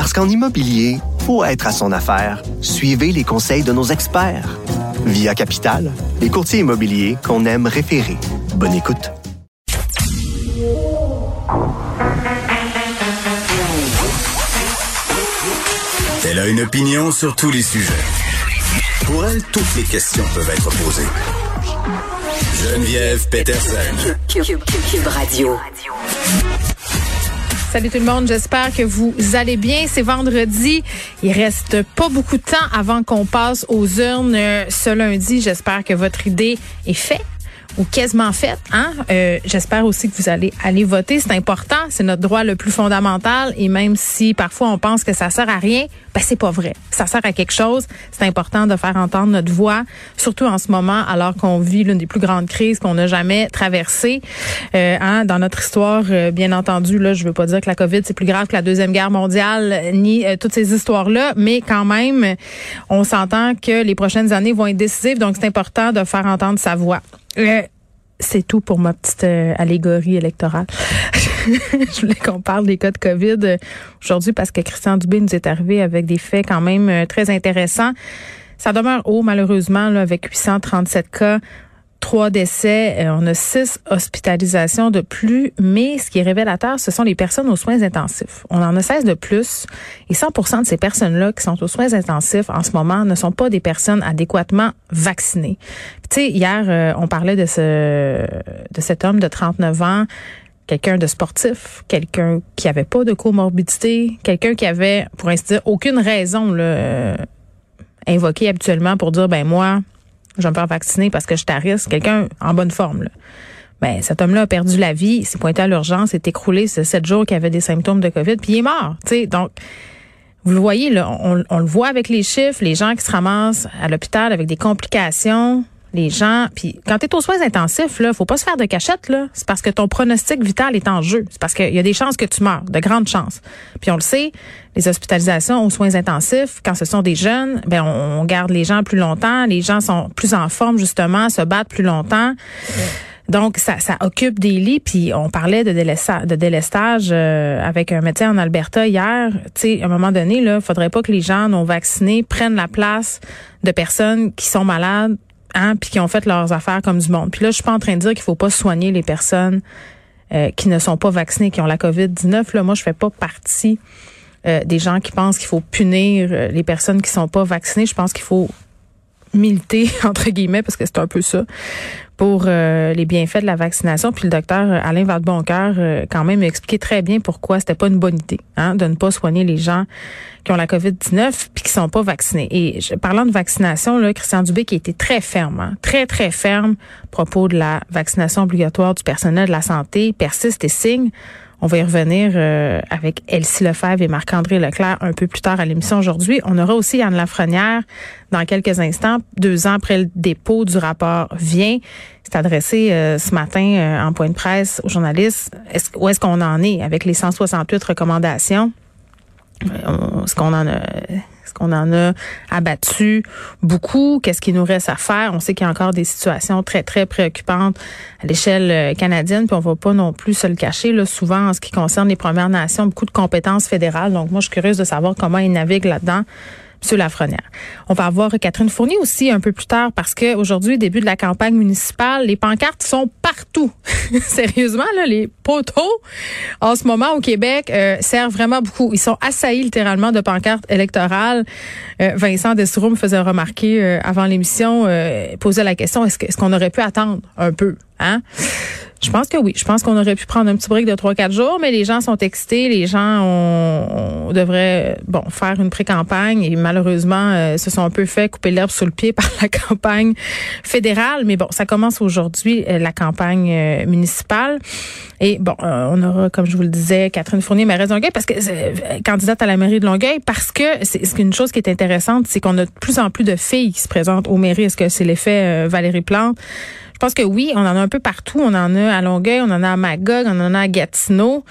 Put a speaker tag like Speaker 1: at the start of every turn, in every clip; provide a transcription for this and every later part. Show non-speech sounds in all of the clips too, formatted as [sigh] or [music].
Speaker 1: Parce qu'en immobilier, pour être à son affaire, suivez les conseils de nos experts. Via Capital, les courtiers immobiliers qu'on aime référer. Bonne écoute.
Speaker 2: Elle a une opinion sur tous les sujets. Pour elle, toutes les questions peuvent être posées. Geneviève Peterson.
Speaker 3: Cube Radio.
Speaker 4: Salut tout le monde, j'espère que vous allez bien. C'est vendredi. Il reste pas beaucoup de temps avant qu'on passe aux urnes ce lundi. J'espère que votre idée est faite ou quasiment faite. Hein? Euh, J'espère aussi que vous allez aller voter. C'est important, c'est notre droit le plus fondamental. Et même si parfois on pense que ça sert à rien, ben c'est pas vrai. Ça sert à quelque chose. C'est important de faire entendre notre voix, surtout en ce moment, alors qu'on vit l'une des plus grandes crises qu'on n'a jamais traversées euh, hein, dans notre histoire. Euh, bien entendu, là, je veux pas dire que la COVID c'est plus grave que la deuxième guerre mondiale, ni euh, toutes ces histoires-là, mais quand même, on s'entend que les prochaines années vont être décisives. Donc c'est important de faire entendre sa voix. Euh, c'est tout pour ma petite euh, allégorie électorale. [laughs] je voulais qu'on parle des cas de COVID euh, aujourd'hui parce que Christian Dubé nous est arrivé avec des faits quand même très intéressants. Ça demeure haut, malheureusement, là, avec 837 cas trois décès, euh, on a six hospitalisations de plus, mais ce qui est révélateur, ce sont les personnes aux soins intensifs. On en a 16 de plus et 100% de ces personnes-là qui sont aux soins intensifs en ce moment ne sont pas des personnes adéquatement vaccinées. Tu sais, hier, euh, on parlait de ce de cet homme de 39 ans quelqu'un de sportif, quelqu'un qui avait pas de comorbidité, quelqu'un qui avait, pour ainsi dire, aucune raison là, euh, invoquée habituellement pour dire, ben moi, je vais me faire vacciner parce que je suis. Quelqu'un en bonne forme. Là. Ben, cet homme-là a perdu la vie, il s'est pointé à l'urgence, s'est écroulé, c'est sept jours qu'il avait des symptômes de COVID, puis il est mort. sais Donc, vous le voyez, là, on, on, le voit avec les chiffres, les gens qui se ramassent à l'hôpital avec des complications, les gens. Puis quand tu es aux soins intensifs, là, faut pas se faire de cachette, là. C'est parce que ton pronostic vital est en jeu. C'est parce qu'il y a des chances que tu meurs, de grandes chances. Puis on le sait, les hospitalisations aux soins intensifs, quand ce sont des jeunes, ben on, garde les gens plus longtemps, les gens sont plus en forme justement, se battent plus longtemps. Donc, ça, ça occupe des lits. Puis, on parlait de, délestage, euh, avec un médecin en Alberta hier. Tu sais, à un moment donné, là, faudrait pas que les gens non vaccinés prennent la place de personnes qui sont malades, hein, puis qui ont fait leurs affaires comme du monde. Puis là, je suis pas en train de dire qu'il faut pas soigner les personnes euh, qui ne sont pas vaccinées, qui ont la COVID-19. Là, moi, je fais pas partie euh, des gens qui pensent qu'il faut punir les personnes qui sont pas vaccinées. Je pense qu'il faut militer, [laughs] entre guillemets, parce que c'est un peu ça, pour euh, les bienfaits de la vaccination. Puis le docteur euh, Alain Vadeboncoeur, euh, quand même, a expliqué très bien pourquoi c'était pas une bonne idée hein, de ne pas soigner les gens qui ont la COVID-19 puis qui sont pas vaccinés. Et je, parlant de vaccination, là, Christian Dubé qui été très ferme, hein, très, très ferme à propos de la vaccination obligatoire du personnel de la santé, persiste et signe. On va y revenir euh, avec Elsie Lefebvre et Marc-André Leclerc un peu plus tard à l'émission aujourd'hui. On aura aussi Yann Lafrenière dans quelques instants, deux ans après le dépôt du rapport Vient. C'est adressé euh, ce matin euh, en point de presse aux journalistes. Est où est-ce qu'on en est avec les 168 recommandations? Est-ce qu'on en a est-ce qu'on en a abattu beaucoup? Qu'est-ce qu'il nous reste à faire? On sait qu'il y a encore des situations très, très préoccupantes à l'échelle euh, canadienne, puis on va pas non plus se le cacher. Là, souvent, en ce qui concerne les Premières Nations, beaucoup de compétences fédérales. Donc, moi, je suis curieuse de savoir comment ils naviguent là-dedans. On va avoir Catherine Fournier aussi un peu plus tard parce que aujourd'hui, début de la campagne municipale, les pancartes sont partout. [laughs] Sérieusement, là, les poteaux en ce moment au Québec euh, servent vraiment beaucoup. Ils sont assaillis littéralement de pancartes électorales. Euh, Vincent Destoureau me faisait remarquer euh, avant l'émission, posait la question est-ce qu'on aurait pu attendre un peu, hein? Je pense que oui. Je pense qu'on aurait pu prendre un petit break de 3-4 jours, mais les gens sont excités. Les gens ont, devrait bon faire une pré-campagne et malheureusement se sont un peu fait couper l'herbe sous le pied [laughs] par la campagne fédérale. Mais bon, ça commence aujourd'hui la campagne municipale. Et bon, on aura, comme je vous le disais, Catherine Fournier, mairesse de Longueuil, parce que candidate à la mairie de Longueuil, parce que c'est une chose qui est intéressante, c'est qu'on a de plus en plus de filles qui se présentent aux mairies. Est-ce que c'est l'effet Valérie Plante? Je pense que oui, on en a un peu partout. On en a à Longueuil, on en a à Magog, on en a à Gatineau.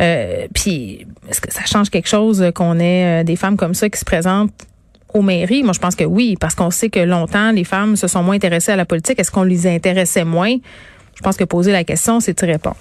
Speaker 4: Euh, puis, est-ce que ça change quelque chose qu'on ait euh, des femmes comme ça qui se présentent aux mairies? Moi, je pense que oui, parce qu'on sait que longtemps, les femmes se sont moins intéressées à la politique. Est-ce qu'on les intéressait moins? Je pense que poser la question, c'est y répondre.